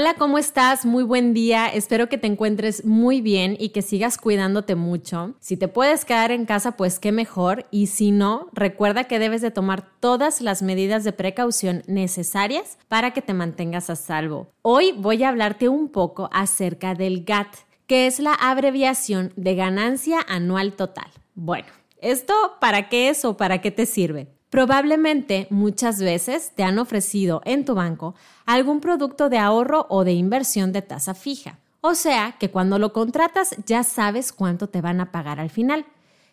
Hola, ¿cómo estás? Muy buen día. Espero que te encuentres muy bien y que sigas cuidándote mucho. Si te puedes quedar en casa, pues qué mejor. Y si no, recuerda que debes de tomar todas las medidas de precaución necesarias para que te mantengas a salvo. Hoy voy a hablarte un poco acerca del GAT, que es la abreviación de ganancia anual total. Bueno, ¿esto para qué es o para qué te sirve? Probablemente muchas veces te han ofrecido en tu banco algún producto de ahorro o de inversión de tasa fija. O sea que cuando lo contratas ya sabes cuánto te van a pagar al final.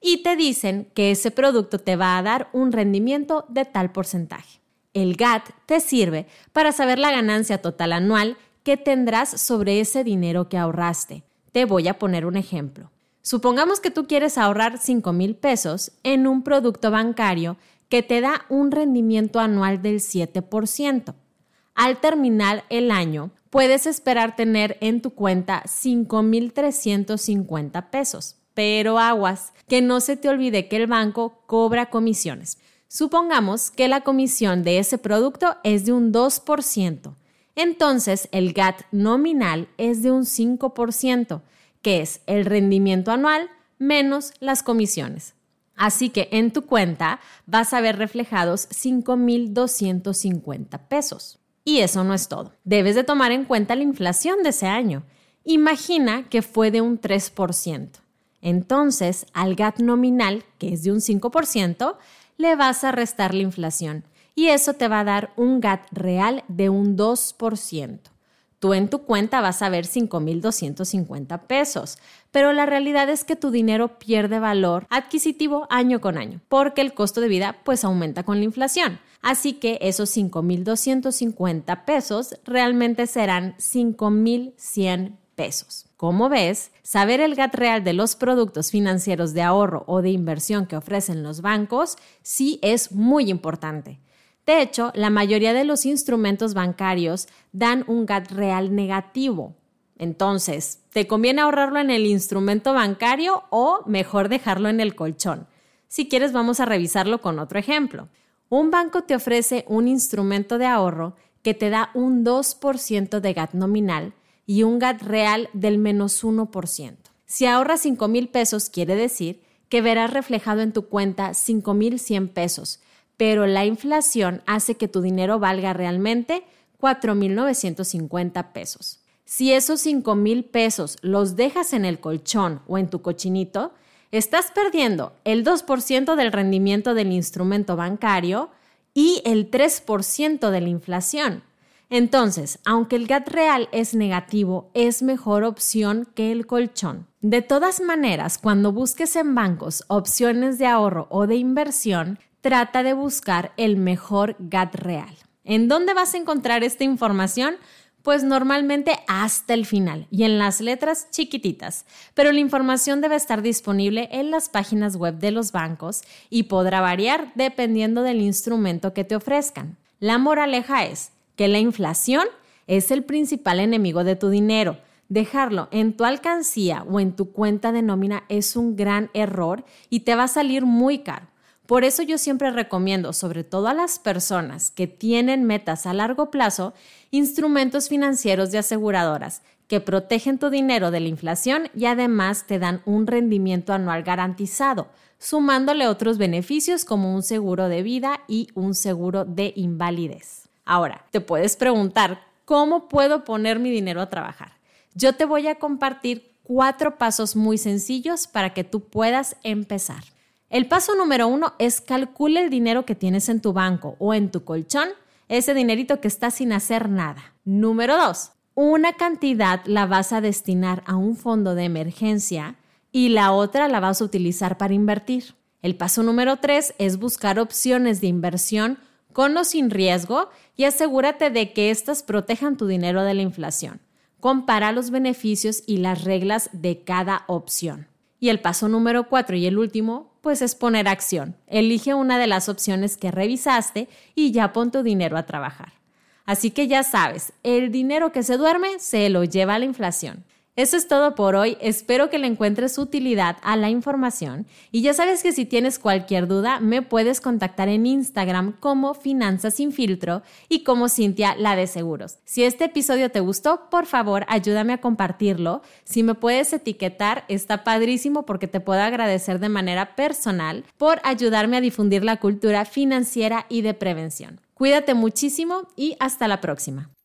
Y te dicen que ese producto te va a dar un rendimiento de tal porcentaje. El GAT te sirve para saber la ganancia total anual que tendrás sobre ese dinero que ahorraste. Te voy a poner un ejemplo. Supongamos que tú quieres ahorrar 5 mil pesos en un producto bancario que te da un rendimiento anual del 7%. Al terminar el año, puedes esperar tener en tu cuenta 5.350 pesos. Pero aguas, que no se te olvide que el banco cobra comisiones. Supongamos que la comisión de ese producto es de un 2%. Entonces, el GAT nominal es de un 5%, que es el rendimiento anual menos las comisiones. Así que en tu cuenta vas a ver reflejados 5.250 pesos. Y eso no es todo. Debes de tomar en cuenta la inflación de ese año. Imagina que fue de un 3%. Entonces, al GAT nominal, que es de un 5%, le vas a restar la inflación. Y eso te va a dar un GAT real de un 2% tú en tu cuenta vas a ver 5.250 pesos, pero la realidad es que tu dinero pierde valor adquisitivo año con año, porque el costo de vida pues aumenta con la inflación. Así que esos 5.250 pesos realmente serán 5.100 pesos. Como ves, saber el GAT real de los productos financieros de ahorro o de inversión que ofrecen los bancos sí es muy importante. De hecho, la mayoría de los instrumentos bancarios dan un GAT real negativo. Entonces, ¿te conviene ahorrarlo en el instrumento bancario o mejor dejarlo en el colchón? Si quieres, vamos a revisarlo con otro ejemplo. Un banco te ofrece un instrumento de ahorro que te da un 2% de GAT nominal y un GAT real del menos 1%. Si ahorras 5 mil pesos, quiere decir que verás reflejado en tu cuenta 5 mil 100 pesos, pero la inflación hace que tu dinero valga realmente 4.950 pesos. Si esos 5,000 pesos los dejas en el colchón o en tu cochinito, estás perdiendo el 2% del rendimiento del instrumento bancario y el 3% de la inflación. Entonces, aunque el GAT real es negativo, es mejor opción que el colchón. De todas maneras, cuando busques en bancos opciones de ahorro o de inversión, trata de buscar el mejor GAT real. ¿En dónde vas a encontrar esta información? Pues normalmente hasta el final y en las letras chiquititas, pero la información debe estar disponible en las páginas web de los bancos y podrá variar dependiendo del instrumento que te ofrezcan. La moraleja es que la inflación es el principal enemigo de tu dinero. Dejarlo en tu alcancía o en tu cuenta de nómina es un gran error y te va a salir muy caro. Por eso yo siempre recomiendo, sobre todo a las personas que tienen metas a largo plazo, instrumentos financieros de aseguradoras que protegen tu dinero de la inflación y además te dan un rendimiento anual garantizado, sumándole otros beneficios como un seguro de vida y un seguro de invalidez. Ahora, te puedes preguntar, ¿cómo puedo poner mi dinero a trabajar? Yo te voy a compartir cuatro pasos muy sencillos para que tú puedas empezar. El paso número uno es calcule el dinero que tienes en tu banco o en tu colchón, ese dinerito que está sin hacer nada. Número dos, una cantidad la vas a destinar a un fondo de emergencia y la otra la vas a utilizar para invertir. El paso número tres es buscar opciones de inversión con o sin riesgo y asegúrate de que éstas protejan tu dinero de la inflación. Compara los beneficios y las reglas de cada opción. Y el paso número cuatro y el último, pues es poner acción. Elige una de las opciones que revisaste y ya pon tu dinero a trabajar. Así que ya sabes, el dinero que se duerme se lo lleva la inflación. Eso es todo por hoy. Espero que le encuentres utilidad a la información. Y ya sabes que si tienes cualquier duda, me puedes contactar en Instagram como Finanzas sin filtro y como Cintia la de Seguros. Si este episodio te gustó, por favor, ayúdame a compartirlo. Si me puedes etiquetar, está padrísimo porque te puedo agradecer de manera personal por ayudarme a difundir la cultura financiera y de prevención. Cuídate muchísimo y hasta la próxima.